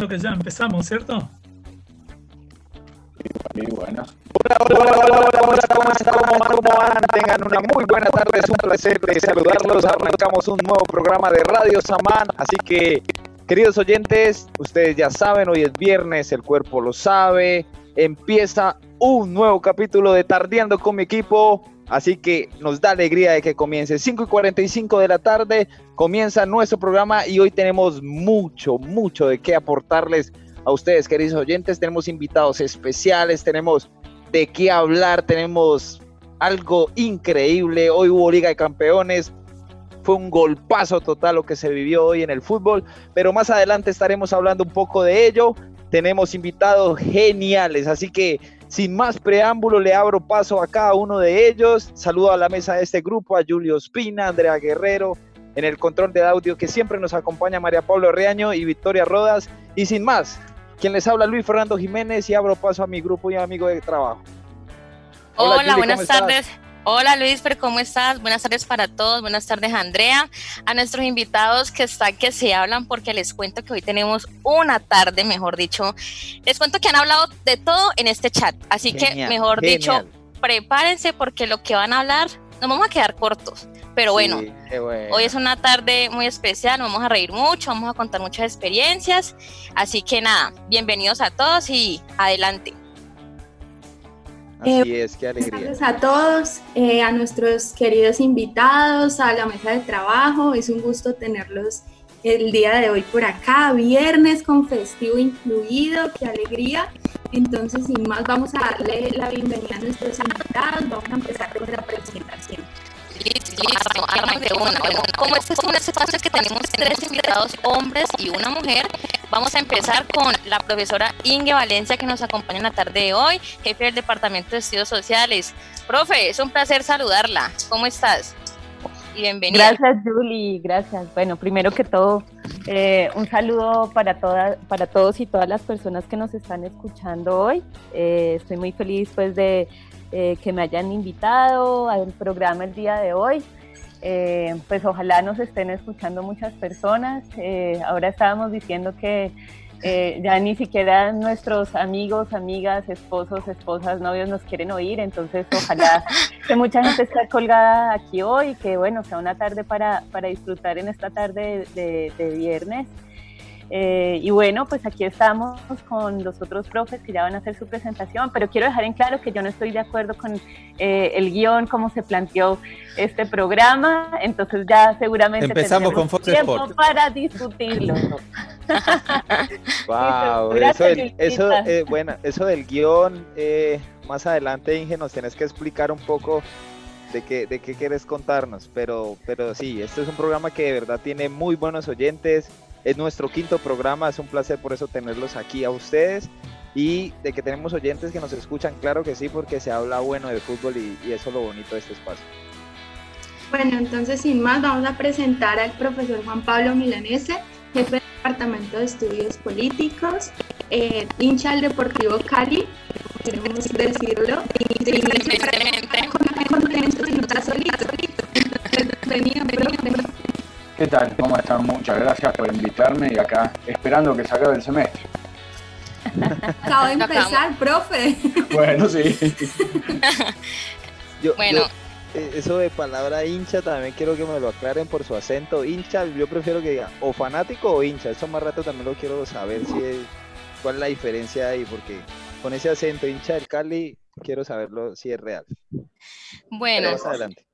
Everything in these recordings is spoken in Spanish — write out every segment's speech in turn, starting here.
Entiendo que ya empezamos, ¿cierto? Sí, bueno. Hola, hola, hola, hola, hola, ¿cómo están? ¿Cómo van? Tengan una muy buena tarde, es un placer de saludarlos. Arrancamos un nuevo programa de Radio Samán, así que, queridos oyentes, ustedes ya saben, hoy es viernes, el cuerpo lo sabe, empieza un nuevo capítulo de Tardeando con mi equipo. Así que nos da alegría de que comience 5 y 45 de la tarde, comienza nuestro programa y hoy tenemos mucho, mucho de qué aportarles a ustedes, queridos oyentes. Tenemos invitados especiales, tenemos de qué hablar, tenemos algo increíble. Hoy hubo Liga de Campeones, fue un golpazo total lo que se vivió hoy en el fútbol, pero más adelante estaremos hablando un poco de ello. Tenemos invitados geniales, así que sin más preámbulo, le abro paso a cada uno de ellos. Saludo a la mesa de este grupo, a Julio Espina, Andrea Guerrero, en el control de audio que siempre nos acompaña María Pablo Reaño y Victoria Rodas. Y sin más, quien les habla Luis Fernando Jiménez y abro paso a mi grupo y amigo de trabajo. Hola, buenas tardes. Hola Luis, ¿cómo estás? Buenas tardes para todos, buenas tardes Andrea, a nuestros invitados que están que se hablan porque les cuento que hoy tenemos una tarde, mejor dicho, les cuento que han hablado de todo en este chat, así que mejor dicho, prepárense porque lo que van a hablar nos vamos a quedar cortos, pero bueno, hoy es una tarde muy especial, nos vamos a reír mucho, vamos a contar muchas experiencias, así que nada, bienvenidos a todos y adelante. Así es, qué alegría. Gracias a todos, eh, a nuestros queridos invitados, a la mesa de trabajo. Es un gusto tenerlos el día de hoy por acá, viernes con festivo incluido, qué alegría. Entonces, sin más, vamos a darle la bienvenida a nuestros invitados. Vamos a empezar con la presentación. Listo, listo, de una. Bueno, como este es que tenemos tres invitados, hombres y una mujer, vamos a empezar con la profesora Inge Valencia que nos acompaña en la tarde de hoy, jefe del Departamento de Estudios Sociales. Profe, es un placer saludarla. ¿Cómo estás? Y. Gracias, Julie. Gracias. Bueno, primero que todo, eh, un saludo para, todas, para todos y todas las personas que nos están escuchando hoy. Eh, estoy muy feliz pues de eh, que me hayan invitado al programa el día de hoy. Eh, pues ojalá nos estén escuchando muchas personas. Ahora estábamos diciendo que ya ni siquiera nuestros amigos, amigas, esposos, esposas, novios nos quieren oír, entonces ojalá que mucha gente esté colgada aquí hoy, que bueno, sea una tarde para, para disfrutar en esta tarde de, de viernes. Eh, y bueno, pues aquí estamos con los otros profes que ya van a hacer su presentación, pero quiero dejar en claro que yo no estoy de acuerdo con eh, el guion, cómo se planteó este programa, entonces ya seguramente empezamos con Fox tiempo para discutirlo. wow, eso, del, eso, eh, bueno, eso del guion, más adelante Inge nos tienes que explicar un poco de qué, de qué quieres contarnos, pero, pero sí, este es un programa que de verdad tiene muy buenos oyentes es nuestro quinto programa, es un placer por eso tenerlos aquí a ustedes y de que tenemos oyentes que nos escuchan, claro que sí, porque se habla bueno de fútbol y, eso es lo bonito de este espacio. Bueno, entonces sin más vamos a presentar al profesor Juan Pablo Milanese, jefe del Departamento de Estudios Políticos, eh, hincha del Deportivo Cali, queremos decirlo, y de contento y no está solito. Bienvenido, ¿Qué tal? ¿Cómo están? Muchas gracias por invitarme y acá esperando que se acabe el semestre. Acabo de empezar, profe. Bueno, sí. bueno. Eh, eso de palabra hincha también quiero que me lo aclaren por su acento. Hincha, yo prefiero que diga o fanático o hincha. Eso más rato también lo quiero saber si cuál es la diferencia ahí, porque con ese acento hincha del Cali quiero saberlo si es real. Bueno, adelante.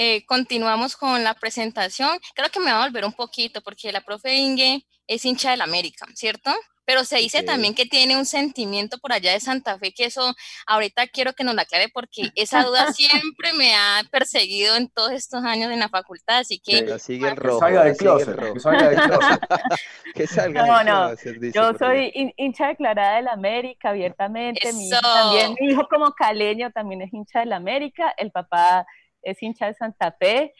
Eh, continuamos con la presentación. Creo que me va a volver un poquito porque la profe Inge es hincha del América, ¿cierto? Pero se dice también que tiene un sentimiento por allá de Santa Fe, que eso ahorita quiero que nos la aclare porque esa duda siempre me ha perseguido en todos estos años en la facultad, así que... Que sigue el rojo. salga de closet, que salga de closet. que salga no, no, yo soy hincha declarada del América abiertamente, mi hijo también, mi hijo como caleño también es hincha del América, el papá es hincha de Santa Fe.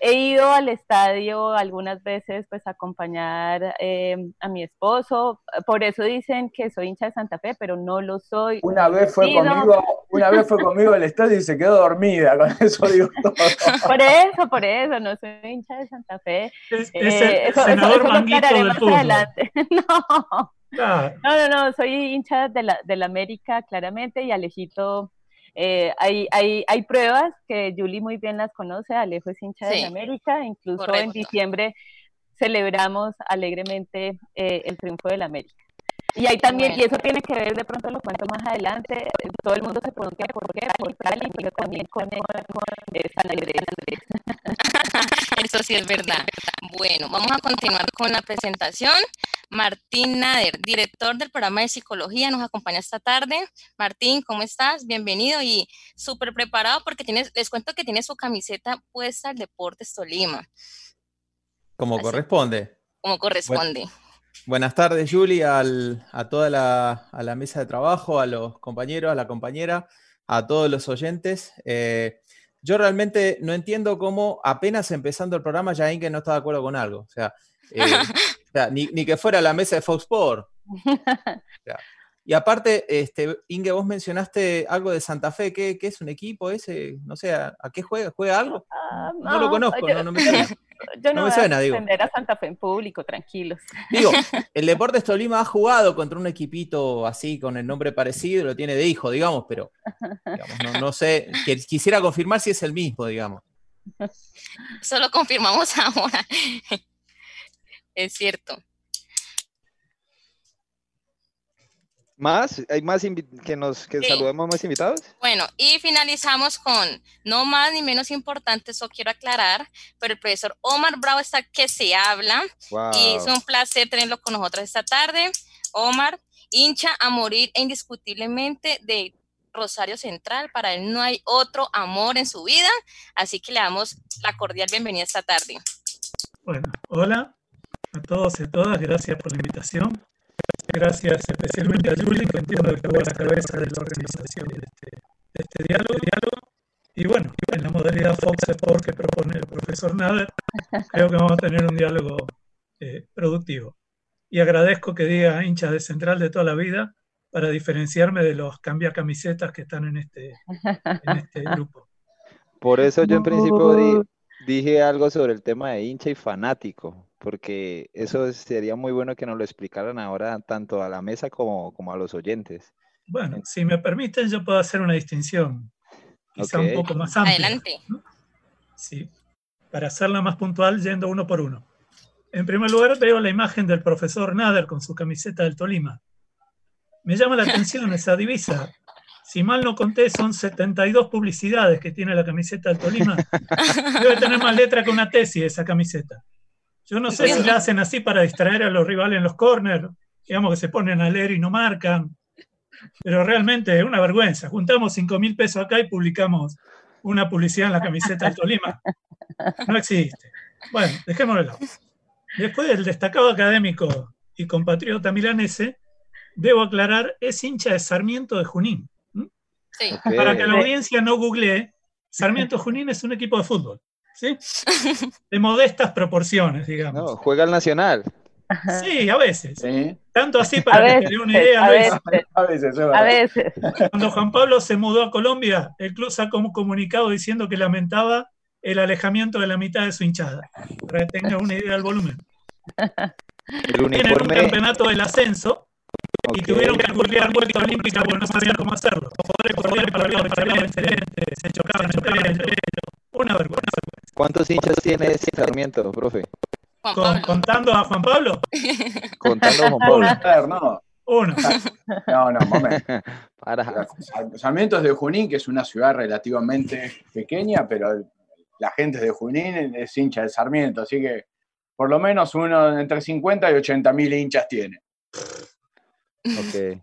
He ido al estadio algunas veces pues a acompañar eh, a mi esposo, por eso dicen que soy hincha de Santa Fe, pero no lo soy. Una vez fue conmigo, una vez fue conmigo al estadio y se quedó dormida, con eso digo todo. Por eso, por eso, no soy hincha de Santa Fe. Es, eh, el senador manguito del fútbol. no. No, no, no, soy hincha de la, de la América, claramente, y Alejito eh, hay, hay, hay, pruebas que Julie muy bien las conoce, Alejo es hincha de América, incluso en diciembre celebramos alegremente eh, el triunfo del América. Y ahí también, y eso tiene que ver, de pronto lo cuento más adelante, todo el mundo se pregunta por qué, por Cali, pero también con, con, San Andrés. Eso sí es verdad. Bueno, vamos a continuar con la presentación. Martín Nader, director del programa de psicología, nos acompaña esta tarde. Martín, ¿cómo estás? Bienvenido y súper preparado porque tienes, les cuento que tiene su camiseta puesta al Deportes Tolima. Como corresponde. Como corresponde. Buenas tardes, Juli, a toda la, mesa de trabajo, a los compañeros, a la compañera, a todos los oyentes. Eh, yo realmente no entiendo cómo apenas empezando el programa ya Inge no está de acuerdo con algo. O sea, eh, ni, que fuera la mesa de Fox Sport. Y aparte, este, Inge, vos mencionaste algo de Santa Fe, ¿qué, es un equipo ese? No sé, ¿a, qué juega? ¿Juega algo? Ah, no, lo conozco, no, me suena. Yo no, me suena, digo. a Santa Fe en público, tranquilos. Digo, el Deportes Tolima ha jugado contra un equipito así, con el nombre parecido, lo tiene de hijo, digamos, pero no, sé, quisiera confirmar si es el mismo, digamos. Solo confirmamos ahora. es cierto. ¿Más? ¿Hay más que nos que saludemos más invitados? Bueno, y finalizamos con, no más ni menos importante, eso quiero aclarar, pero el profesor Omar Bravo está que se habla y es un placer tenerlo con nosotros esta tarde. Omar, hincha a morir e indiscutiblemente de Rosario Central, para él no hay otro amor en su vida, así que le damos la cordial bienvenida esta tarde. Bueno, hola a todos y a todas, gracias por la invitación. Gracias especialmente a Julie, que entiendo que estuvo a la cabeza de la organización de este, este diálogo, Y bueno, en la modalidad Fox Sport que propone el profesor Nader, creo que vamos a tener un diálogo eh, productivo. Y agradezco que diga hincha de central de toda la vida para diferenciarme de los cambia camisetas que están en este, en este grupo. Por eso yo en principio dije algo sobre el tema de hincha y fanático, porque eso sería muy bueno que nos lo explicaran ahora tanto a la mesa como, como a los oyentes. Bueno, si me permiten, yo puedo hacer una distinción, quizá un poco más amplia. Adelante. Sí, para hacerla más puntual, yendo uno por uno. En primer lugar, veo la imagen del profesor Nader con su camiseta del Tolima. Me llama la atención esa divisa. Si mal no conté, son 72 publicidades que tiene la camiseta del Tolima. Debe tener más letra que una tesis esa camiseta. Yo no sé si la hacen así para distraer a los rivales en los corners, digamos que se ponen a leer y no marcan, pero realmente es una vergüenza. Juntamos 5 mil pesos acá y publicamos una publicidad en la camiseta del Tolima. No existe. Bueno, dejémoslo. Después del destacado académico y compatriota milanese, debo aclarar, es hincha de Sarmiento de Junín. Para que la audiencia no googlee, Sarmiento Junín es un equipo de fútbol. ¿Sí? De modestas proporciones, digamos. No, juega al Nacional. Sí, a veces. Tanto así para que te dé una idea. A veces, a veces, Cuando Juan Pablo se mudó a Colombia, el club sacó un comunicado diciendo que lamentaba el alejamiento de la mitad de su hinchada, para que tenga una idea del volumen. El uniforme... un campeonato del ascenso y tuvieron que googlear vuelta olímpica porque no sabían cómo hacerlo. Los jugadores corrían para se chocaban, chocaban entre ellos. Una vergüenza. ¿Cuántos hinchas tiene ese Sarmiento, profe? ¿Contando a Juan Pablo? Contando a Juan Pablo. no. Uno. No, no, momento. Para. Sarmiento es de Junín, que es una ciudad relativamente pequeña, pero la gente de Junín es hincha de Sarmiento, así que por lo menos uno entre 50 y 80 mil hinchas tiene. Ok.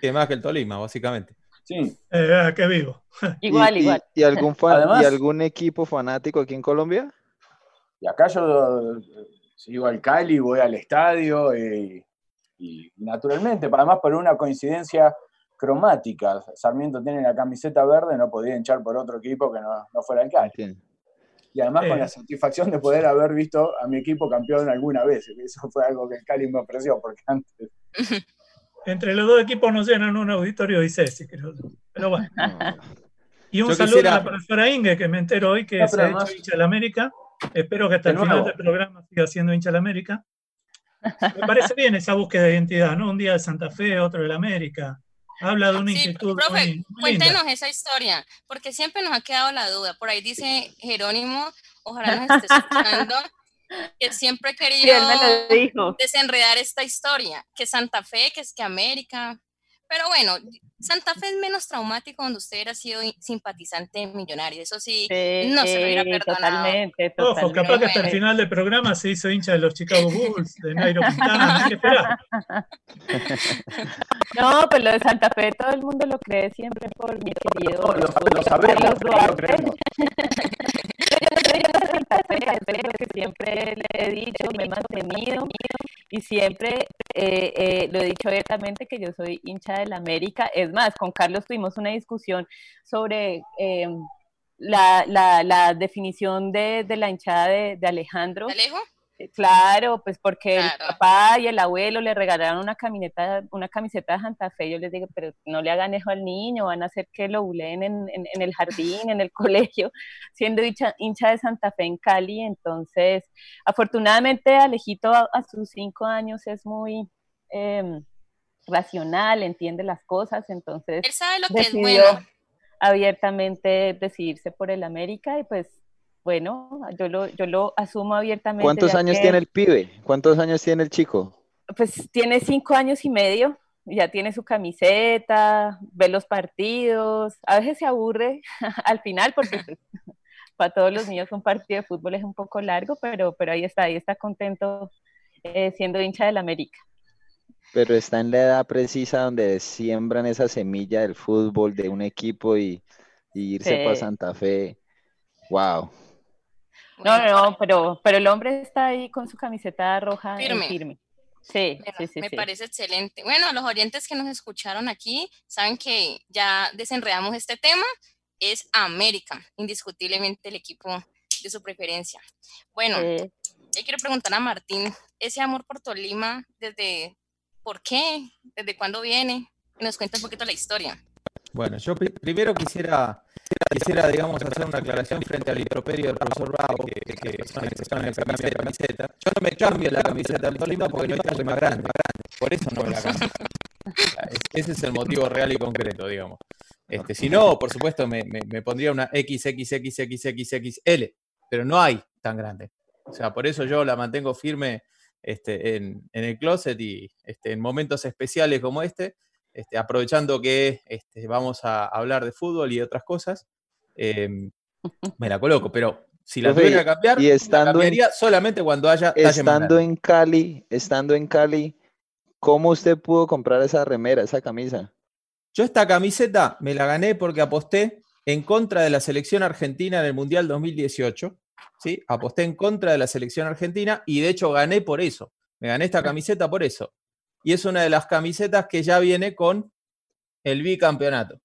Que más que el Tolima, básicamente. Sí. Eh, qué vivo. Igual, igual. ¿Y, algún fan, ¿Y algún equipo fanático aquí en Colombia? Y acá yo sigo al Cali, voy al estadio y, naturalmente, además por una coincidencia cromática. Sarmiento tiene la camiseta verde, no podía hinchar por otro equipo que no, fuera el Cali. Y además con la satisfacción de poder haber visto a mi equipo campeón alguna vez. Eso fue algo que el Cali me ofreció, porque antes... Entre los dos equipos nos llenan un auditorio y Ceci, creo. Pero bueno. Y un saludo a la profesora Inge, que me entero hoy que se ha hecho hincha de la América. Espero que hasta el final del programa siga siendo hincha de la América. Me parece bien esa búsqueda de identidad, ¿no? Un día de Santa Fe, otro de la América. Habla de una sí, inquietud. Profe, cuéntenos esa historia, porque siempre nos ha quedado la duda. Por ahí dice Jerónimo, ojalá nos esté escuchando, que siempre he querido desenredar esta historia, que Santa Fe, que es que América. Pero bueno, Santa Fe es menos traumático cuando usted hubiera sido simpatizante millonario. Eso sí, no se lo hubiera perdonado. Totalmente, Ojo, capaz que hasta el final del programa se hizo hincha de los Chicago Bulls, de Nairo Quintana. No, pues lo de Santa Fe todo el mundo lo cree siempre por mi querido. No, lo, lo, sabemos, lo creemos. que siempre le he dicho, me he mantenido y siempre eh, eh, lo he dicho abiertamente que yo soy hincha de la América. Es más, con Carlos tuvimos una discusión sobre em, la, la, la, definición de, de la hinchada de, de Alejandro. ¿Alejo? Eh, claro, pues porque el papá y el abuelo le regalaron una camiseta, una camiseta de Santa Fe. Yo les digo, pero no le hagan eso al niño, van a hacer que lo buleen en, en, el jardín, en el colegio, siendo hincha, hincha, de Santa Fe en Cali. Entonces, afortunadamente, Alejito a, sus cinco años es muy em, racional, entiende las cosas. Entonces, él sabe lo que es bueno. Abiertamente decidirse por el América y pues bueno, yo lo, yo lo asumo abiertamente. ¿Cuántos años tiene el pibe? ¿Cuántos años tiene el chico? Pues tiene cinco años y medio, ya tiene su camiseta, ve los partidos, a veces se aburre al final porque pues, para todos los niños un partido de fútbol es un poco largo, pero, pero ahí está, ahí está contento eh, siendo hincha del América. Pero está en la edad precisa donde siembran esa semilla del fútbol de un equipo y, irse para Santa Fe. Wow. No, no, no, pero, pero el hombre está ahí con su camiseta roja firme. firme. Sí, sí, sí, me parece excelente. Bueno, los oyentes que nos escucharon aquí saben que ya desenredamos este tema. Es América, indiscutiblemente el equipo de su preferencia. Bueno, yo quiero preguntar a Martín, ese amor por Tolima, ¿desde por qué? ¿Desde cuándo viene? Que nos cuenta un poquito la historia. Bueno, yo primero quisiera Quisiera, digamos, hacer una aclaración frente al improperio del profesor Bravo, que, que, son en la camiseta. Yo no me cambio la camiseta del Tolima porque no hay talle más grande. Por eso no me la cambio. Ese es el motivo real y concreto, digamos. Este, si no, por supuesto, me, me, pondría una XXXXXXL, pero no hay tan grande. O sea, por eso yo la mantengo firme este, en, en el closet y este, en momentos especiales como este, este, aprovechando que este, vamos a hablar de fútbol y de otras cosas, em, me la coloco, pero si la tuviera que cambiar, y estando cambiaría solamente cuando haya Estando en Cali, estando en Cali, ¿cómo usted pudo comprar esa remera, esa camisa? Yo esta camiseta me la gané porque aposté en contra de la selección argentina en el Mundial 2018. ¿sí? Aposté en contra de la selección argentina y de hecho gané por eso. Me gané esta camiseta por eso y es una de las camisetas que ya viene con el bicampeonato.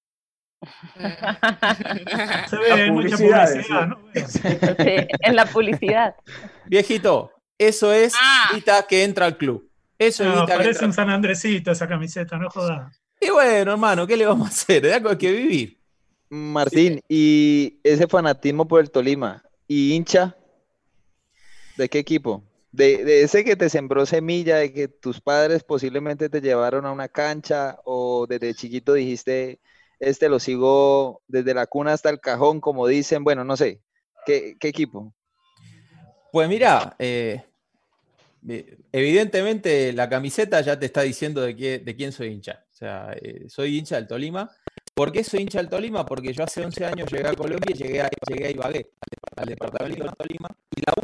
Se ve mucha publicidad, ¿no? en la publicidad. Viejito, eso es ah. que entra al club. Eso no, parece un San Andresito esa camiseta, no jodas. Y bueno, hermano, ¿qué le vamos a hacer? De algo hay que vivir. Martín, y ese fanatismo por el Tolima, ¿y hincha? ¿De qué equipo? De, ese que te sembró semilla, de que tus padres posiblemente te llevaron a una cancha o desde chiquito dijiste, este lo sigo desde la cuna hasta el cajón, como dicen, bueno, no sé, ¿qué, equipo? Pues mira, eh, evidentemente la camiseta ya te está diciendo de, qué, de quién soy hincha. O sea, eh, soy hincha del Tolima. ¿Por qué soy hincha del Tolima? Porque yo hace 11 años llegué a Colombia y llegué a, llegué a al departamento del Tolima,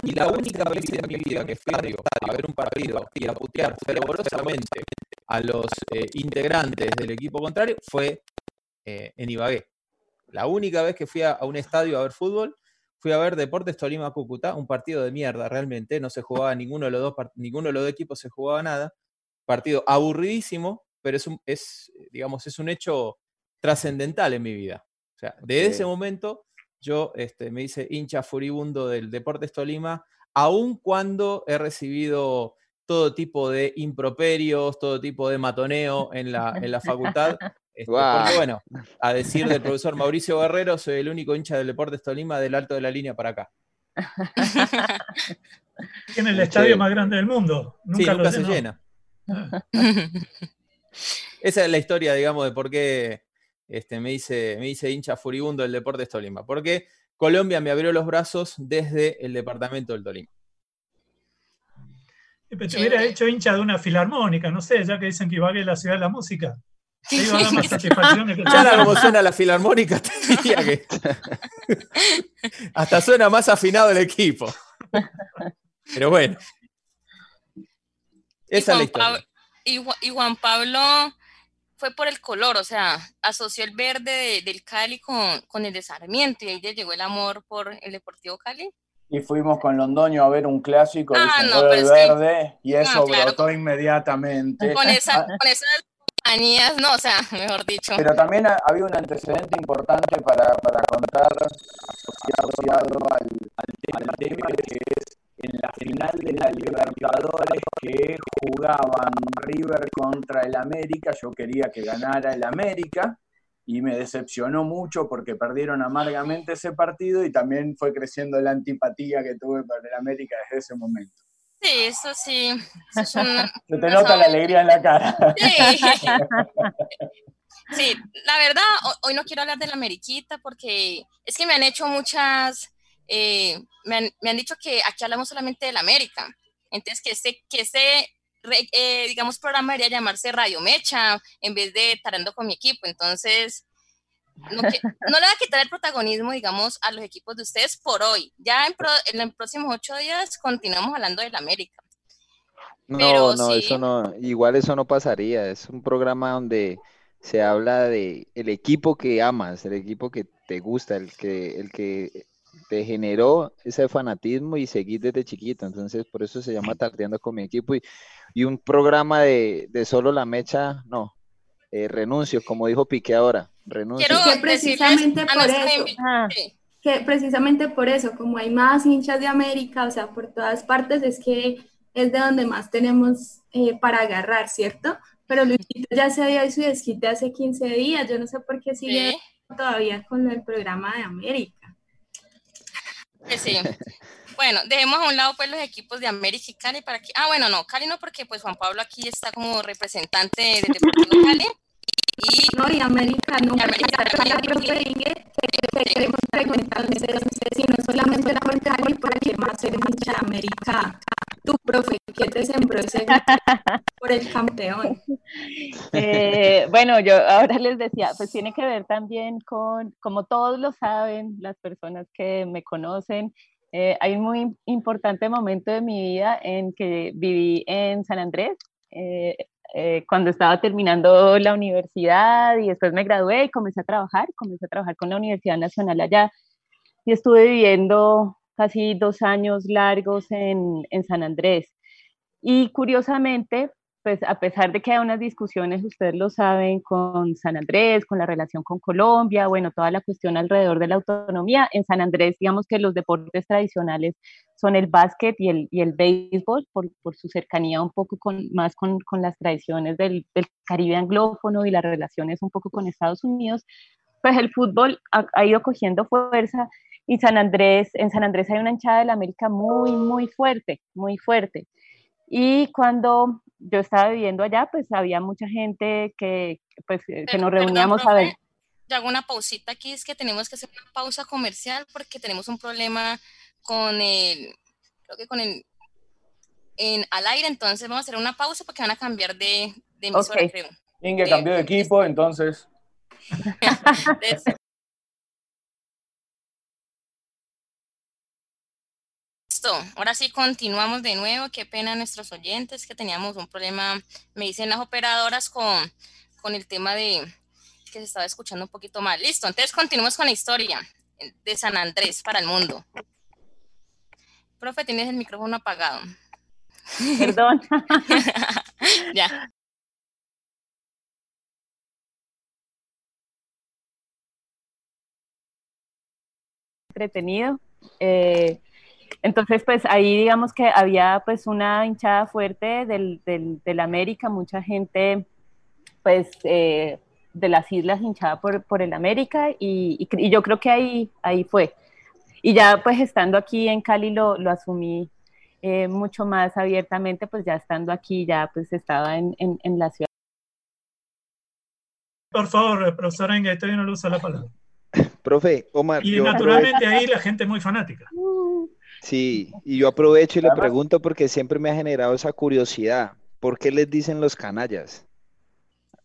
y la, única vez en mi vida que fui a ver un partido y a putear fervorosamente a los eh, integrantes del equipo contrario fue eh, en Ibagué. La única vez que fui a, un estadio a ver fútbol, fui a ver Deportes Tolima Cúcuta, un partido de mierda realmente, no se jugaba ninguno de los dos, ninguno de los dos equipos se jugaba nada, partido aburridísimo, pero es un, es, digamos, es un hecho trascendental en mi vida. O sea, desde ese momento yo este, me hice hincha furibundo del Deportes Tolima, aun cuando he recibido todo tipo de improperios, todo tipo de matoneo en la, en la facultad. Este, porque bueno, a decir del profesor Mauricio Guerrero, soy el único hincha del Deportes Tolima del alto de la línea para acá. Tiene el estadio más grande del mundo. Nunca, sí, nunca se llena. Ah. Esa es la historia, digamos, de por qué este, me, hice, me hice hincha furibundo del Deportes Tolima. Porque Colombia me abrió los brazos desde el departamento del Tolima. Pero te hubiera hecho hincha de una filarmónica, no sé, ya que dicen que Ibagué es la ciudad de la música. Ya como suena la filarmónica, te diría que hasta suena más afinado el equipo. Pero bueno. Esa es la historia. y, Juan Pablo fue por el color, o sea, asoció el verde del Cali con, con el de Sarmiento y ahí le llegó el amor por el Deportivo Cali. Y fuimos con Londoño a ver un clásico ah, no, verde y eso brotó inmediatamente. Con, esa, con esas no, o sea, mejor dicho. Pero también había un antecedente importante para, para contar asociado, al, al, tema que es en la final de la Libertadores que jugaban River contra el América, yo quería que ganara el América y me decepcionó mucho porque perdieron amargamente ese partido y también fue creciendo la antipatía que tuve por el América desde ese momento. Sí, eso sí. Se te nota la alegría en la cara. Sí. la verdad, hoy no quiero hablar de la Ameriquita porque es que me han hecho muchas, eh, me, han, me, han, dicho que aquí hablamos solamente de la América. Entonces, que este, que este eh, digamos, programa debería llamarse Radio Mecha en vez de Tarando con mi equipo. Entonces, no, le va a quitar el protagonismo, digamos, a los equipos de ustedes por hoy. Ya en, los próximos ocho días continuamos hablando del América. No, no, eso no, igual eso no pasaría. Es un programa donde se habla de el equipo que amas, el equipo que te gusta, el que, el que te generó ese fanatismo y seguir desde chiquito. Entonces, por eso se llama Tardeando con mi equipo. Y, y un programa de, de, solo la mecha, no, eh, renuncio, como dijo Piqué ahora, renuncio. que precisamente por eso, que precisamente por eso, como hay más hinchas de América, o sea, por todas partes, es que es de donde más tenemos eh, para agarrar, ¿cierto? Pero Luisito ya se había su desquite hace 15 días, yo no sé por qué sigue todavía con el programa de América. Sí. Bueno, dejemos a un lado pues los equipos de América y Cali para que, ah bueno no, Cali no porque pues Juan Pablo aquí está como representante de Deportivo Cali. Y, no, y América no, y América, que queremos preguntar si no solamente la por Cali, ¿para qué más hincha de América? Tu profe, ¿qué te sembró ese por el campeón? Eh, bueno, yo ahora les decía, pues tiene que ver también con, como todos lo saben, las personas que me conocen, eh, hay un muy importante momento de mi vida en que viví en San Andrés, eh, eh, cuando estaba terminando la universidad y después me gradué y comencé a trabajar, comencé a trabajar con la Universidad Nacional allá y estuve viviendo casi dos años largos en, en San Andrés. Y curiosamente, pues a pesar de que hay unas discusiones, ustedes lo saben, con San Andrés, con la relación con Colombia, bueno, toda la cuestión alrededor de la autonomía, en San Andrés, digamos que los deportes tradicionales son el básquet y el, y el béisbol, por, por, su cercanía un poco con, más con, con las tradiciones del, del, Caribe anglófono y las relaciones un poco con Estados Unidos, pues el fútbol ha, ha ido cogiendo fuerza y San Andrés, en San Andrés hay una hinchada de la América muy, muy fuerte, muy fuerte. Y cuando yo estaba viviendo allá, pues había mucha gente que, pues, que nos reuníamos a ver. Yo hago una pausita aquí, es que tenemos que hacer una pausa comercial porque tenemos un problema con el, creo que con el, en, al aire, entonces vamos a hacer una pausa porque van a cambiar de, de emisora, okay. creo. Inge cambió de equipo, entonces. Listo, ahora sí continuamos de nuevo. Qué pena nuestros oyentes que teníamos un problema, me dicen las operadoras con, con el tema de que se estaba escuchando un poquito mal Listo, entonces continuamos con la historia de San Andrés para el mundo. Profe, tienes el micrófono apagado. Perdón. ya. Entretenido. Eh, entonces, pues ahí digamos que había pues una hinchada fuerte del, del, América, mucha gente pues eh, de las islas hinchada por, por el América y, y, yo creo que ahí, ahí fue. Y ya pues estando aquí en Cali lo, lo asumí eh, mucho más abiertamente, pues ya estando aquí ya pues estaba en, en, en la ciudad. Por favor, profesora todavía no le usa la palabra. Profe, Omar. Y naturalmente ahí la gente es muy fanática. Sí, y yo aprovecho y le pregunto porque siempre me ha generado esa curiosidad. ¿Por qué les dicen los canallas?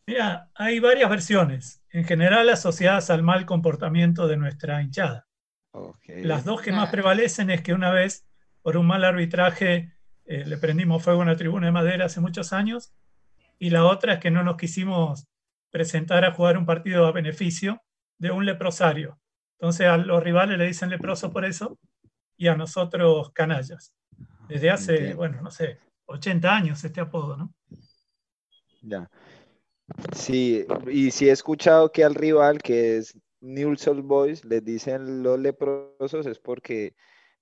Mira, hay varias versiones, en general asociadas al mal comportamiento de nuestra hinchada. Las dos que más prevalecen es que una vez, por un mal arbitraje, eh, le prendimos fuego a una tribuna de madera hace muchos años, y la otra es que no nos quisimos presentar a jugar un partido a beneficio de un leprosario. Entonces a los rivales le dicen leproso por eso, y a nosotros canallas. Desde hace, bueno, no sé, 80 años este apodo, ¿no? Ya. Sí, y sí he escuchado que al rival, que es Newell's Old Boys, les dicen los leprosos, es porque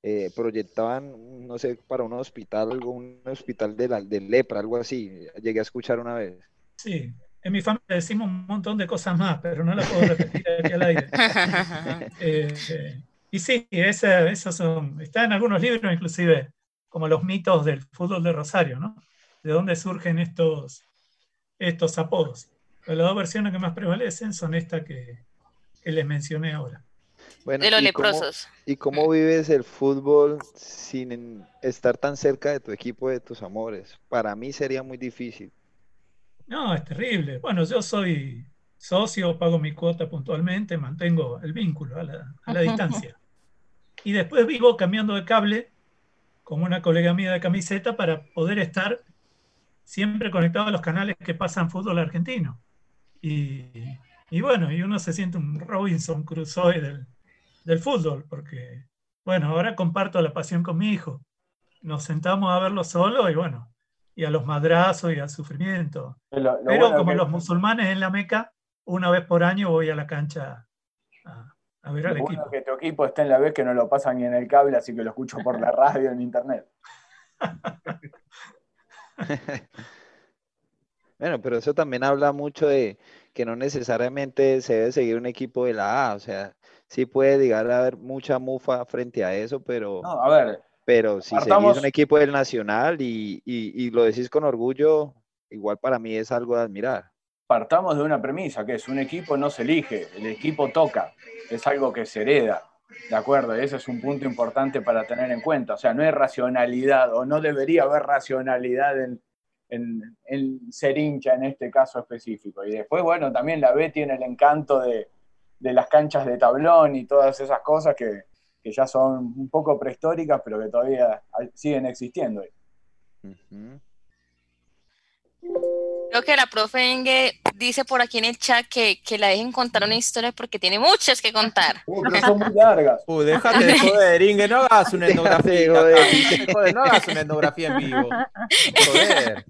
eh, proyectaban, no sé, para un hospital, un hospital de, la, de lepra, algo así. Llegué a escuchar una vez. Sí, en mi familia decimos un montón de cosas más, pero no las puedo repetir aquí al aire. Eh, eh, y sí, esos son, está en algunos libros inclusive, como los mitos del fútbol de Rosario, ¿no? De dónde surgen estos, estos apodos. Pero las dos versiones que más prevalecen son estas que, les mencioné ahora. de los leprosos. ¿Y cómo vives el fútbol sin estar tan cerca de tu equipo, de tus amores? Para mí sería muy difícil. No, es terrible. Bueno, yo soy socio, pago mi cuota puntualmente, mantengo el vínculo a la, a la distancia. Y después vivo cambiando de cable con una colega mía de camiseta para poder estar siempre conectado a los canales que pasan fútbol argentino. Y, y bueno, y uno se siente un Robinson Crusoe del, del fútbol, porque, bueno, ahora comparto la pasión con mi hijo. Nos sentamos a verlo solo y bueno, y a los madrazos y al sufrimiento. Pero como los musulmanes en la Meca, una vez por año voy a la cancha a, a ver al equipo. que tu equipo está en la vez que no lo pasan ni en el cable, así que lo escucho por la radio en internet. bueno, pero eso también habla mucho de que no necesariamente se debe seguir un equipo de la A, o sea, sí puede llegar a haber mucha mufa frente a eso, pero... No, a ver. Pero si seguís un equipo del Nacional y, y lo decís con orgullo, igual para mí es algo de admirar partamos de una premisa, que es un equipo no se elige, el equipo toca, es algo que se hereda, ¿de acuerdo? Ese es un punto importante para tener en cuenta, o sea, no hay racionalidad o no debería haber racionalidad en, ser hincha en este caso específico. Y después, bueno, también la B tiene el encanto de, las canchas de tablón y todas esas cosas que, ya son un poco prehistóricas, pero que todavía siguen existiendo. Creo que la profe Inge dice por aquí en el chat que, que la dejen contar una historia porque tiene muchas que contar. Uh, son muy largas. Uh, déjate de joder, Inge, no hagas una etnografía. Joder. no hagas una etnografía en vivo. Joder.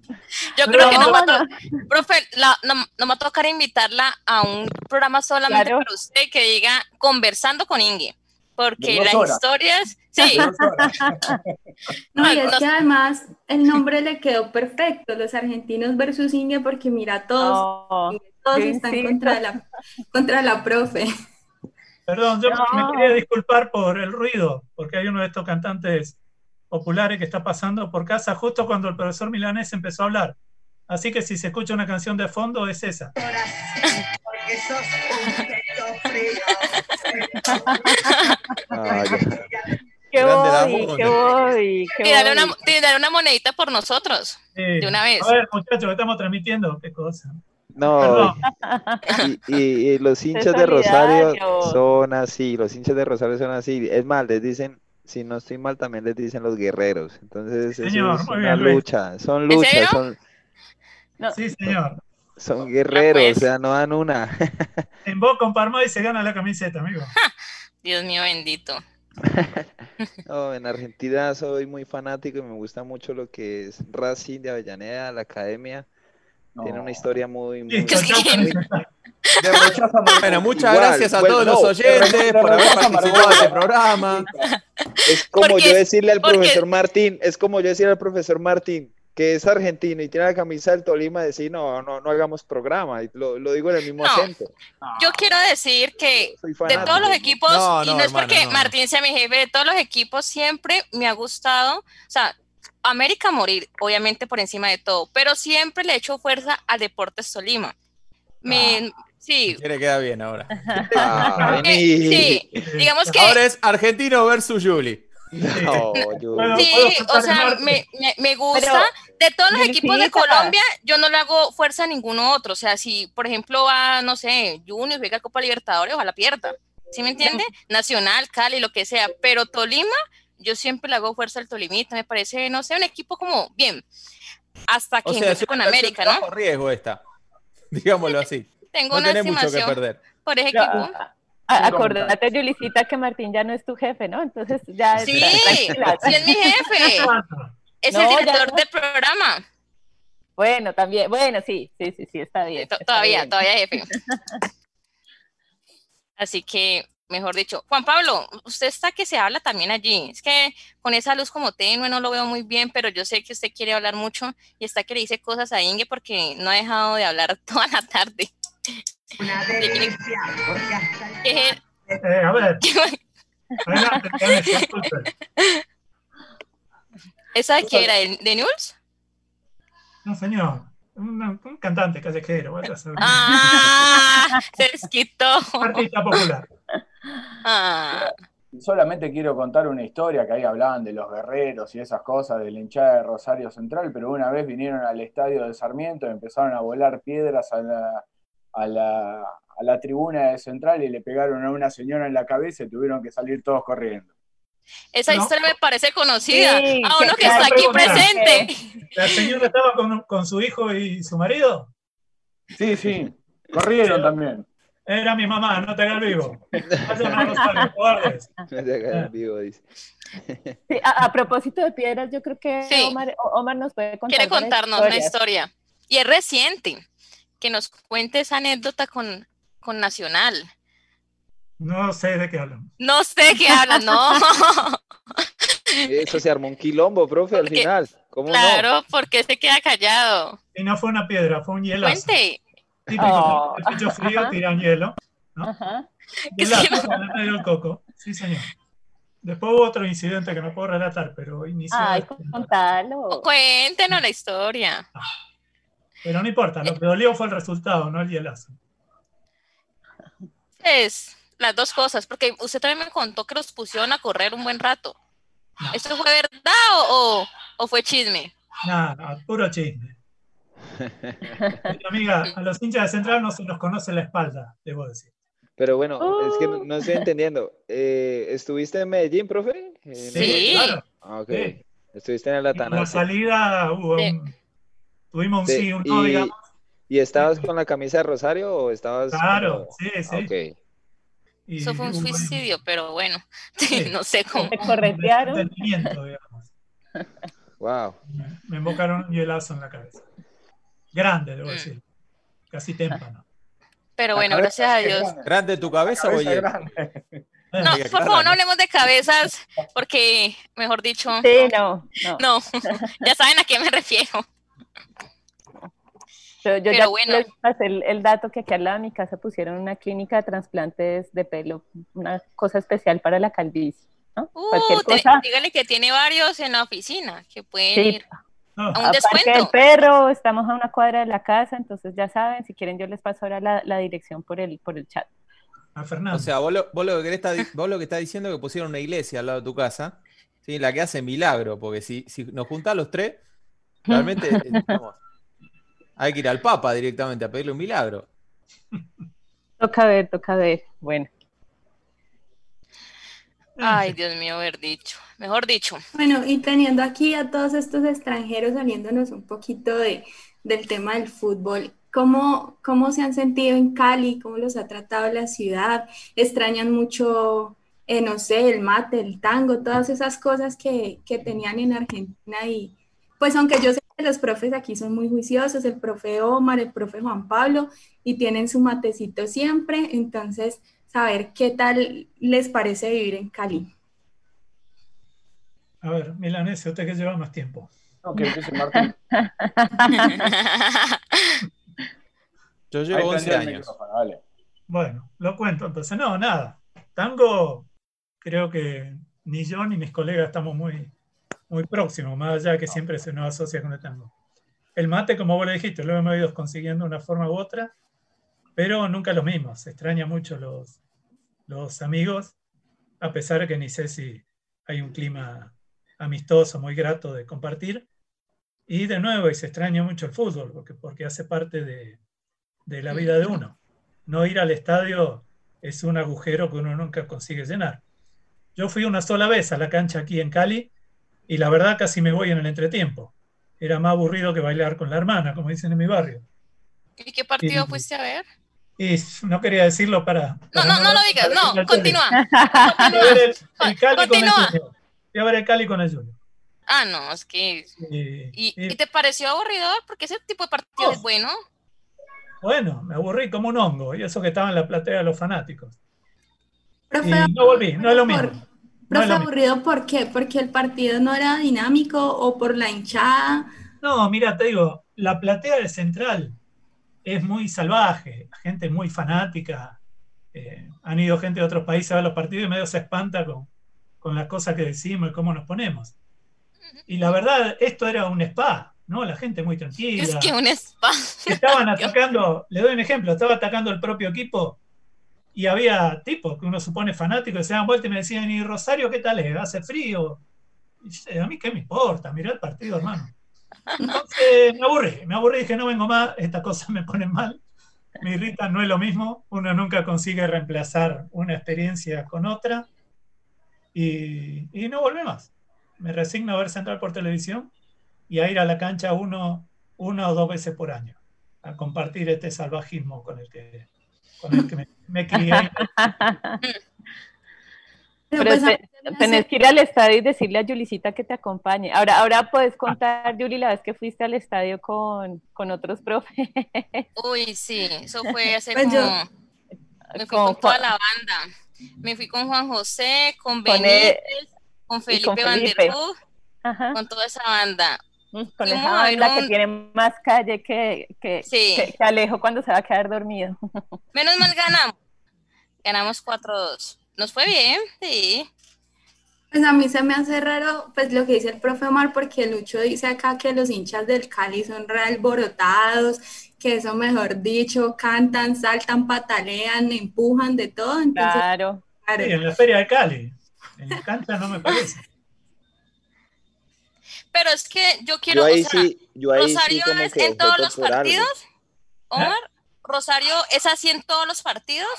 Yo creo que no, va a profe, la, no, no va a tocar invitarla a un programa solamente para usted que diga conversando con Inge porque las historias, sí. no, y es que además el nombre le quedó perfecto, los argentinos versus Inge, porque mira, todos, oh, todos están contra la, contra la profe. Perdón, yo me quería disculpar por el ruido, porque hay uno de estos cantantes populares que está pasando por casa justo cuando el profesor Milanés empezó a hablar. Así que si se escucha una canción de fondo es esa. Porque sos un Qué voy, qué voy, dale una, una monedita por nosotros, de una vez. A ver, muchachos, estamos transmitiendo, qué cosa. No, y, los hinchas de Rosario son así, los hinchas de Rosario son así. Es mal, les dicen, si no estoy mal, también les dicen los guerreros. Entonces, es una lucha, son luchas, son... Sí, señor. Son guerreros, pues. o sea, no dan una. en vos con Parma y se gana la camiseta, amigo. Dios mío bendito. en Argentina soy muy fanático y me gusta mucho lo que es Racing de Avellaneda, la academia. Tiene una historia muy... muy... Bueno, muchas gracias a todos los oyentes por haber participado de este programa. Es como yo decirle al profesor Martín, es como yo decirle al profesor Martín que es argentino y tiene la camisa del Tolima, decir no, no, no hagamos programa, y lo, digo en el mismo acento. Yo quiero decir que de todos los equipos, y no, es porque Martín sea mi jefe, de todos los equipos siempre me ha gustado, o sea, América morir, obviamente por encima de todo, pero siempre le echo fuerza al Deportes Tolima. Me, ah. Sí. le queda bien ahora. sí, digamos que. Ahora es argentino versus Juli. No, sí, o sea, me, me, gusta. de todos los equipos de Colombia, yo no le hago fuerza a ninguno otro. O sea, si, por ejemplo, va, no sé, Junior, juega Copa Libertadores, ojalá pierda. ¿Sí me entiende? Nacional, Cali, lo que sea. Pero Tolima, yo siempre le hago fuerza al Tolimita. Me parece, no sé, un equipo como bien. Hasta que o con América, ¿no? riesgo esta. Digámoslo así. Tengo una estimación perder. por ese equipo. Acordate, Julicita, que Martín ya no es tu jefe, ¿no? Entonces ya. Sí, sí es mi jefe. Es el director del programa. Bueno, también, bueno, sí, sí, sí, sí, está bien. todavía, todavía jefe. Así que, mejor dicho, Juan Pablo, usted está que se habla también allí. Es que con esa luz como tenue no lo veo muy bien, pero yo sé que usted quiere hablar mucho y está que le dice cosas a Inge porque no ha dejado de hablar toda la tarde. Una delicia, porque hasta el... Eh, a ver. ¿Esa de qué era? ¿De News? No, señor. Un, un cantante callejero. Ah, se desquitó. Artista popular. Ah. Solamente quiero contar una historia que ahí hablaban de los guerreros y esas cosas, de la hinchada de Rosario Central, pero una vez vinieron al estadio de Sarmiento y empezaron a volar piedras a la, a la, a la tribuna de Central y le pegaron a una señora en la cabeza y tuvieron que salir todos corriendo. Esa historia me parece conocida. a uno que está aquí presente. ¿La señora estaba con, con, su hijo y su marido? Sí, sí. Corrieron también. Era mi mamá, no te hagas vivo. No te hagas vivo, dice. Sí, a, propósito de piedras, yo creo que Omar, Omar, nos puede contar. Quiere contarnos una historia. Y es reciente que nos cuente esa anécdota con, con Nacional. No sé de qué hablan. No sé de qué hablan, no. Eso se armó un quilombo, profe, al final. ¿Cómo claro, porque se queda callado. Y no fue una piedra, fue un hielo. Cuente. Típico, oh. el pecho frío, tiran hielo. ¿no? Ajá. Y el medio del coco. Sí, señor. Después hubo otro incidente que no puedo relatar, pero inició. Ay, contalo. Cuéntenos la historia. Ah. Pero no importa, lo que dolió fue el resultado, no el hielazo. Es las dos cosas, porque usted también me contó que los pusieron a correr un buen rato. ¿Esto fue verdad o, o fue chisme? Nada, puro chisme. amiga, a los hinchas de Central no se nos conoce la espalda, debo decir. Pero bueno, es que no, estoy entendiendo. Eh, ¿Estuviste en Medellín, profe? sí, claro. Ah, Estuviste en el Atanasio. En la salida hubo un Tuvimos un sí, un no, digamos. ¿Y estabas con la camisa de Rosario o estabas.? Claro, sí, sí. Okay. Eso fue un suicidio, pero bueno, no sé cómo. Me corretearon. Wow. Me, invocaron un hielazo en la cabeza. Grande, debo mm. decir. Casi témpano. Pero bueno, gracias a Dios. ¿Grande tu cabeza, o oye? No, por favor, no hablemos de cabezas, porque, mejor dicho. Sí, no. No, no. ya saben a qué me refiero. Yo, yo ya bueno. les pasé el, dato que aquí al lado de mi casa pusieron una clínica de trasplantes de pelo, una cosa especial para la calvicie. ¿no? Uh, cosa. dígale que tiene varios en la oficina, que pueden ir a un Aparte descuento. del perro, estamos a una cuadra de la casa, entonces ya saben, si quieren yo les paso ahora la, la dirección por el, por el chat. A Fernando. O sea, vos lo, vos lo que está, vos lo que estás diciendo es que pusieron una iglesia al lado de tu casa, ¿sí? la que hace milagro, porque si, si nos juntás los tres, realmente estamos, hay que ir al Papa directamente a pedirle un milagro. Toca ver, toca ver. Bueno. Ay, Dios mío, haber dicho. Mejor dicho. Bueno, y teniendo aquí a todos estos extranjeros saliéndonos un poquito de, del tema del fútbol, ¿cómo, ¿cómo se han sentido en Cali? ¿Cómo los ha tratado la ciudad? ¿Extrañan mucho, eh, no sé, el mate, el tango, todas esas cosas que, que tenían en Argentina y, pues aunque yo sé que los profes aquí son muy juiciosos, el profe Omar, el profe Juan Pablo, y tienen su matecito siempre, entonces saber qué tal les parece vivir en Cali. A ver, Milanese, usted que lleva más tiempo. Ok, Martín. Yo llevo 11 años. Bueno, lo cuento entonces. No, nada. Tango, creo que ni yo ni mis colegas estamos muy, muy próximos, más allá que siempre se nos asocia con el tango. El mate, como vos le dijiste, lo hemos ido consiguiendo de una forma u otra, pero nunca lo mismo. Se extraña mucho los, los amigos, a pesar de que ni sé si hay un clima amistoso, muy grato de compartir. Y de nuevo, y se extraña mucho el fútbol, porque, porque hace parte de, de la vida de uno. No ir al estadio es un agujero que uno nunca consigue llenar. Yo fui una sola vez a la cancha aquí en Cali y la verdad casi me voy en el entretiempo. Era más aburrido que bailar con la hermana, como dicen en mi barrio. ¿Y qué partido fuiste a ver? Y no quería decirlo para... no, no, no, lo digas, no, continúa. Fui a ver el, Cali con el Junior. Fui a ver el Cali con el Junior. Ah, no, es que... ¿Y, te pareció aburridor? Porque ese tipo de partido es bueno. Bueno, me aburrí como un hongo, y eso que estaba en la platea de los fanáticos. y no volví, no es lo mismo. Profe, aburrido, ¿por qué? ¿Porque el partido no era dinámico o por la hinchada? No, mira, te digo, la platea de Central es muy salvaje, gente muy fanática. Eh, han ido gente de otros países a ver los partidos y medio se espanta con, con las cosas que decimos y cómo nos ponemos. Y la verdad, esto era un spa, ¿no? La gente muy tranquila. Es que un spa. Estaban atacando, le doy un ejemplo, estaba atacando el propio equipo y había tipos que uno supone fanáticos que se dan vuelta y me decían, ¿y Rosario qué tal es? ¿Hace frío? Y a mí qué me importa, mirá el partido, hermano. Entonces me aburrí, me aburrí, dije, no vengo más, esta cosa me pone mal, me irrita, no es lo mismo, uno nunca consigue reemplazar una experiencia con otra y, y no vuelve más. Me resigno a ver Central por televisión y a ir a la cancha uno, una o dos veces por año, a compartir este salvajismo con el que con el que me, me crié. Pero pues, tenés que ir al estadio y decirle a Julicita que te acompañe. Ahora, ahora puedes contar, Juli, la vez que fuiste al estadio con, con otros profes. Uy, sí, eso fue hace pues como... me fui con, toda la banda. Me fui con Juan José, con Benítez, con, Felipe, con Felipe. con toda esa banda. Mm, con esa banda que tiene más calle que, que, que, Alejo cuando se va a quedar dormido. Menos mal ganamos. Ganamos 4-2. Nos fue bien, sí. Pues a mí se me hace raro, pues lo que dice el profe Omar, porque Lucho dice acá que los hinchas del Cali son alborotados, que eso mejor dicho, cantan, saltan, patalean, empujan, de todo. claro. claro. Sí, en la feria de Cali. En el cancha no me parece. Pero es que yo quiero. Yo Rosario es en todos los partidos. Omar, Rosario es así en todos los partidos.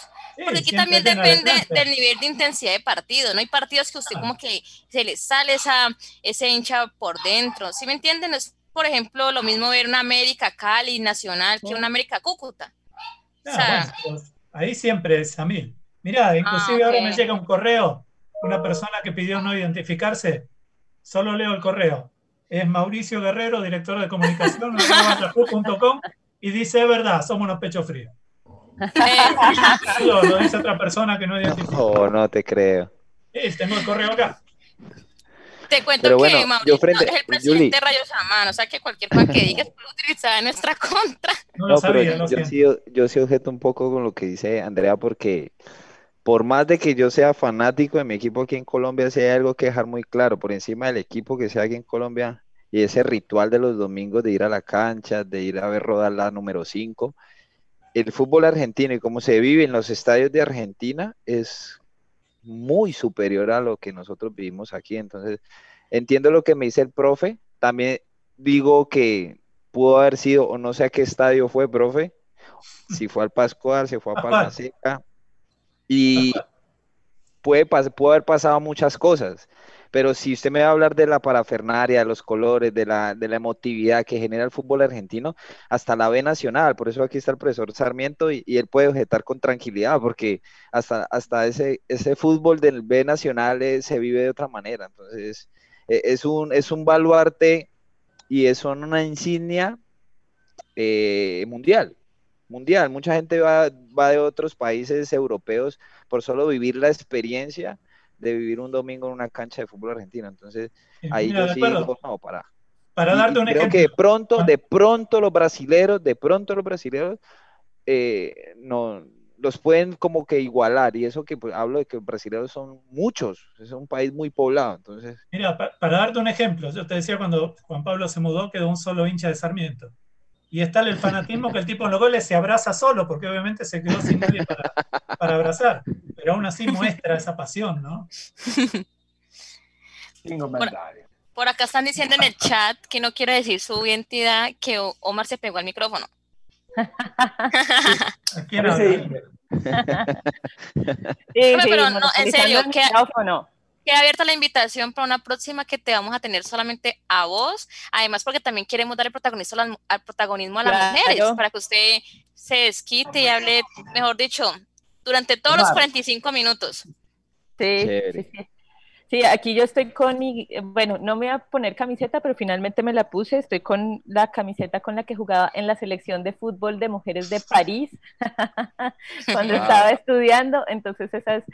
porque aquí también depende del nivel de intensidad de partido. No hay partidos que usted como que se le sale esa, ese hincha por dentro. ¿Sí me entienden? Es, por ejemplo, lo mismo ver una América Cali Nacional que una América Cúcuta. Pues, ahí siempre es a mil. Mirá, inclusive ah, ahora me llega un correo, una persona que pidió no identificarse. Solo leo el correo es Mauricio Guerrero, director de comunicación y dice, es verdad, somos unos pechos fríos. lo, dice otra persona que no identifica. Oh, no te creo. Sí, tengo el correo acá. Te cuento que Mauricio frente, es el presidente de Rayos Amano, o sea que cualquier cosa que digas puede utilizar en nuestra contra. No, lo sabía, yo, sí, yo sí objeto un poco con lo que dice Andrea porque por más de que yo sea fanático de mi equipo aquí en Colombia, sí hay algo que dejar muy claro, por encima del equipo que sea aquí en Colombia, y ese ritual de los domingos de ir a la cancha, de ir a ver rodar la número 5, el fútbol argentino y cómo se vive en los estadios de Argentina es muy superior a lo que nosotros vivimos aquí. Entonces, entiendo lo que me dice el profe, también digo que pudo haber sido, o no sé a qué estadio fue, profe, si fue al Pascual, si fue a Palma Seca, y puede, puede haber pasado muchas cosas, pero si usted me va a hablar de la parafernaria, de los colores, de la, de la emotividad que genera el fútbol argentino, hasta la B Nacional, por eso aquí está el profesor Sarmiento y, él puede objetar con tranquilidad, porque hasta, hasta ese, ese fútbol del B Nacional eh, se vive de otra manera. Entonces, eh, es, un, es un baluarte y son una insignia eh, mundial. Mundial. Mucha gente va, va de otros países europeos por solo vivir la experiencia de vivir un domingo en una cancha de fútbol argentino. Entonces, ahí yo sí digo, no, para. Para darte un creo ejemplo. que de pronto, Ah. de pronto los brasileros, de pronto los brasileros eh, no los pueden como que igualar. Y eso que pues, hablo de que los brasileros son muchos, es un país muy poblado. Entonces, Mira, pa- para darte un ejemplo, yo te decía cuando Juan Pablo se mudó, quedó un solo hincha de Sarmiento. Y está el fanatismo que el tipo en los goles se abraza solo, porque obviamente se quedó sin nadie para, para abrazar. Pero aún así muestra esa pasión, ¿no? Sin comentario. Por acá están diciendo en el chat que no quiere decir su identidad que Omar se pegó al micrófono. Sí, sí, pero no, en serio, monopolizando el ¿qué- micrófono. Queda abierta la invitación para una próxima que te vamos a tener solamente a vos. Además, porque también queremos dar el protagonismo a las, al protagonismo a las Claro. mujeres, para que usted se desquite y hable, mejor dicho, durante todos los Claro. 45 minutos. Sí, sí, sí. Sí, aquí yo estoy con mi, bueno, no me voy a poner camiseta, pero finalmente me la puse. Estoy con la camiseta con la que jugaba en la selección de fútbol de mujeres de París cuando estaba estudiando. Entonces, esa es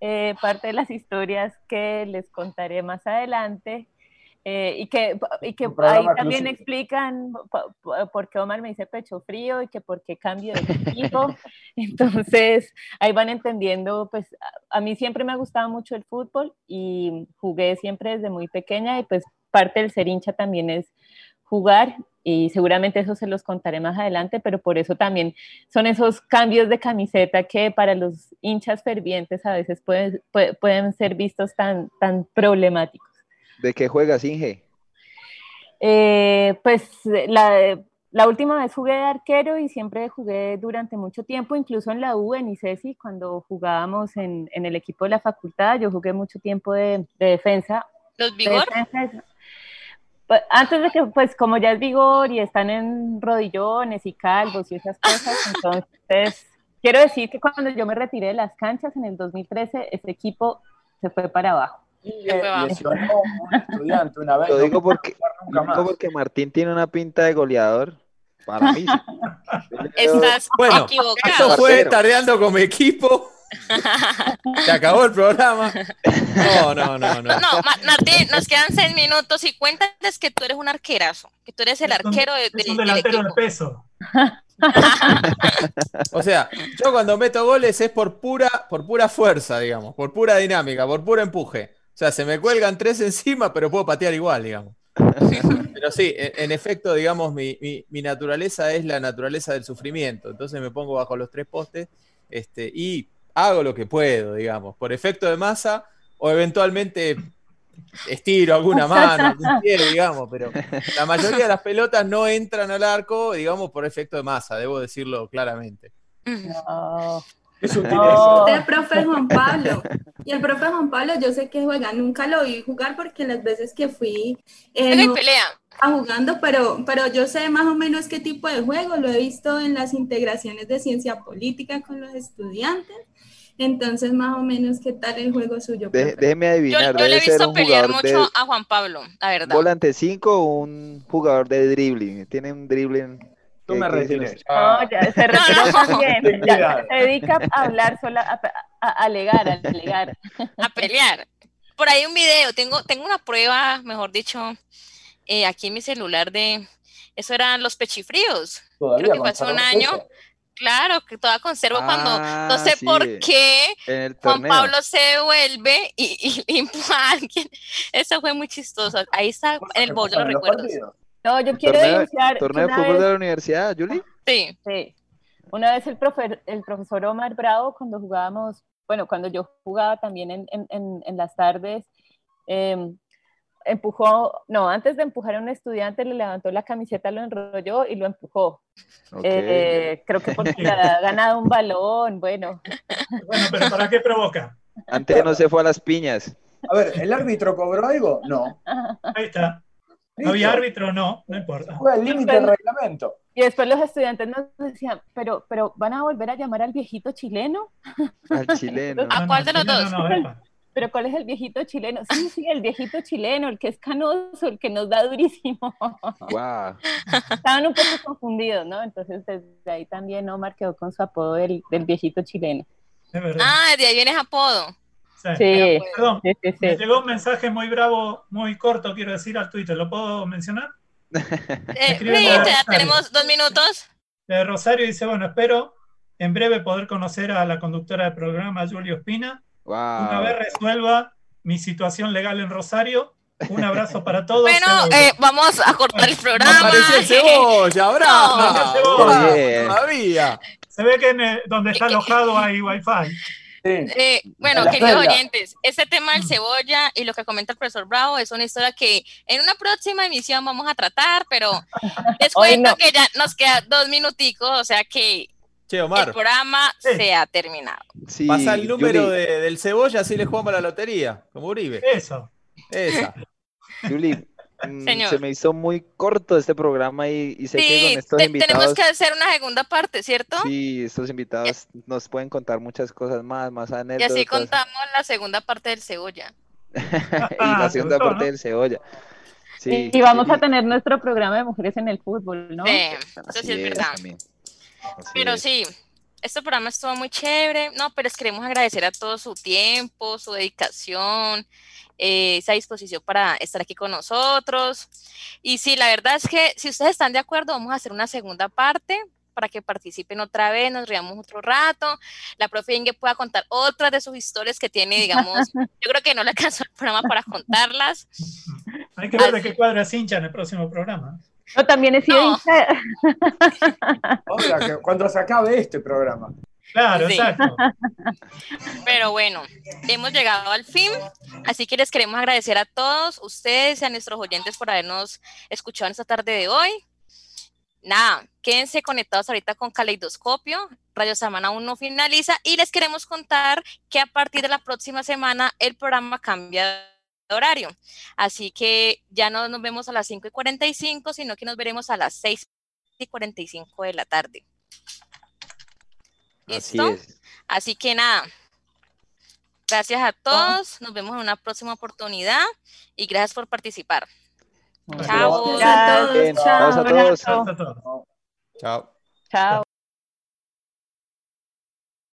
eh, parte de las historias que les contaré más adelante. Eh, y que, y que ahí también explican po- po- por qué Omar me dice pecho frío y que por qué cambio de equipo. Entonces, ahí van entendiendo, pues a, a mí siempre me ha gustado mucho el fútbol y jugué siempre desde muy pequeña y pues parte del ser hincha también es jugar y seguramente eso se los contaré más adelante, pero por eso también son esos cambios de camiseta que para los hinchas fervientes a veces pueden, pue- pueden ser vistos tan, tan problemáticos. ¿De qué juegas, Inge? Eh, pues la, la última vez jugué de arquero y siempre jugué durante mucho tiempo, incluso en la U, en ICESI, cuando jugábamos en, en el equipo de la facultad, yo jugué mucho tiempo de, de defensa. ¿Los de vigor? defensa pues, antes de que, pues como ya es vigor y están en rodillones y calvos y esas cosas, entonces quiero decir que cuando yo me retiré de las canchas en el 2013, ese equipo se fue para abajo. Lesionó a un estudiante una vez. Lo digo porque, nunca lo digo más. porque Martín tiene una pinta de goleador. Para mí. Estás Bueno, equivocado. Esto fue tardeando con mi equipo. Se acabó el programa. No, no, no, no. No, Ma- Martín, nos quedan seis minutos y cuéntales que tú eres un arquerazo, que tú eres el arquero de- del delantero de equipo. peso. O sea, yo cuando meto goles es por pura, por pura fuerza, digamos, por pura dinámica, por puro empuje. O sea, se me cuelgan tres encima, pero puedo patear igual, digamos. Pero sí, en, en efecto, digamos, mi, mi- mi naturaleza es la naturaleza del sufrimiento. Entonces me pongo bajo los tres postes este, y hago lo que puedo, digamos, por efecto de masa o eventualmente estiro alguna mano, pie, digamos, pero la mayoría de las pelotas no entran al arco, digamos, por efecto de masa, debo decirlo claramente. Mm. No. Qué sutileza. No. El profe Juan Pablo. Y el profe Juan Pablo, yo sé que juega, nunca lo vi jugar porque las veces que fui eh, no pelea. estaba jugando, pero, pero yo sé más o menos qué tipo de juego, lo he visto en las integraciones de ciencia política con los estudiantes, entonces más o menos qué tal el juego suyo. De- déjeme Yo, adivinar. yo le debe he visto un pelear jugador de mucho a Juan Pablo, la verdad. volante 5 o un jugador de dribbling. Tiene un dribbling. Tú me retiré. No, ya se retiró también. Ya, se dedica a hablar sola, a, a- a alegar, a alegar. a pelear. Por ahí un video, tengo, tengo una prueba, mejor dicho, eh, aquí en mi celular de, eso eran los pechifríos. Todavía Creo que fue hace un año. eso. Claro, que toda conservo cuando, no Ah, sé sí, por qué, Juan. Pablo se devuelve y, y empuja a alguien. Eso fue muy chistoso. Ahí está en el baúl de los ¿En recuerdos. partidos? No, yo quiero torneo, denunciar torneo de fútbol vez, de la universidad, Juli. Sí. sí, una vez el, profe- el profesor Omar Bravo, cuando jugábamos, bueno, cuando yo jugaba también en, en- en- en las tardes, em, empujó, no, antes de empujar a un estudiante, le levantó la camiseta, lo enrolló y lo empujó. Ok. Eh, creo que porque le ha ganado un balón, bueno. Bueno, pero ¿para qué provoca? Antes no se fue a las piñas. A ver, ¿el árbitro cobró algo? No. Ahí está. Listo. ¿Había árbitro? No, no importa. Fue el límite del reglamento. Y después los estudiantes nos decían, pero, pero ¿van a volver a llamar al viejito chileno? Al chileno. ¿A cuál de los dos? No, no, epa. Pero ¿cuál es el viejito chileno? Sí, sí, el viejito chileno, el que es canoso, el que nos da durísimo. Wow. Estaban un poco confundidos, ¿no? Entonces desde ahí también Omar quedó con su apodo del, del viejito chileno. Es verdad. Ah, de ahí vienes apodo. Sí. Sí, Perdón, sí, sí, me llegó un mensaje muy bravo, muy corto, quiero decir, al Twitter. ¿Lo puedo mencionar? Eh, sí, Rosario. tenemos dos minutos. Eh, Rosario dice, bueno, espero en breve poder conocer a la conductora del programa, Julio Espina. Una vez Wow. resuelva mi situación legal en Rosario. Un abrazo para todos. Bueno, eh, vamos a cortar el programa. Apareció el cebolla. Bien. Todavía. Se ve que en, eh, donde está alojado hay wifi. Eh, bueno, queridos oyentes, este tema del cebolla y lo que comenta el profesor Bravo es una historia que en una próxima emisión vamos a tratar, pero les cuento no. que ya nos queda dos minuticos, o sea que Che, el Omar, programa Sí. se ha terminado. Sí, pasa el número de- del cebolla, así le jugamos a la lotería, como Uribe. Eso. Esa. Juli, mm, Señor. se me hizo muy corto este programa y, y sé que con estos te- invitados, tenemos que hacer una segunda parte, ¿cierto? sí, estos invitados nos pueden contar muchas cosas más, más Y anécdotas. así contamos la segunda parte del cebolla. y la segunda parte del cebolla. Sí, y vamos a y- tener nuestro programa de mujeres en el fútbol, ¿no? Sí, eso sí es verdad. Pero es. sí, este programa estuvo muy chévere. No, pero les queremos agradecer a todos su tiempo, su dedicación, eh, esa disposición para estar aquí con nosotros. Y sí, la verdad es que si ustedes están de acuerdo, vamos a hacer una segunda parte para que participen otra vez, nos riamos otro rato. La profe Inge pueda contar otras de sus historias que tiene, digamos, yo creo que no le alcanzó el programa para contarlas. Hay que ver de Así- qué cuadra es hincha en el próximo programa. No, también he sido No. hincha- que cuando se acabe este programa. Claro, Sí. exacto. Pero bueno, hemos llegado al fin, así que les queremos agradecer a todos ustedes y a nuestros oyentes por habernos escuchado en esta tarde de hoy. Nada, quédense conectados ahorita con Caleidoscopio. Radio aún no finaliza y les queremos contar que a partir de la próxima semana el programa cambia horario. Así que ya no nos vemos a las 5 y 45, sino que nos veremos a las 6 y 45 de la tarde. Así ¿Listo? es. Así que nada, gracias a todos, nos vemos en una próxima oportunidad y gracias por participar. Chao. Gracias a todos. Chao. Chao. Chao.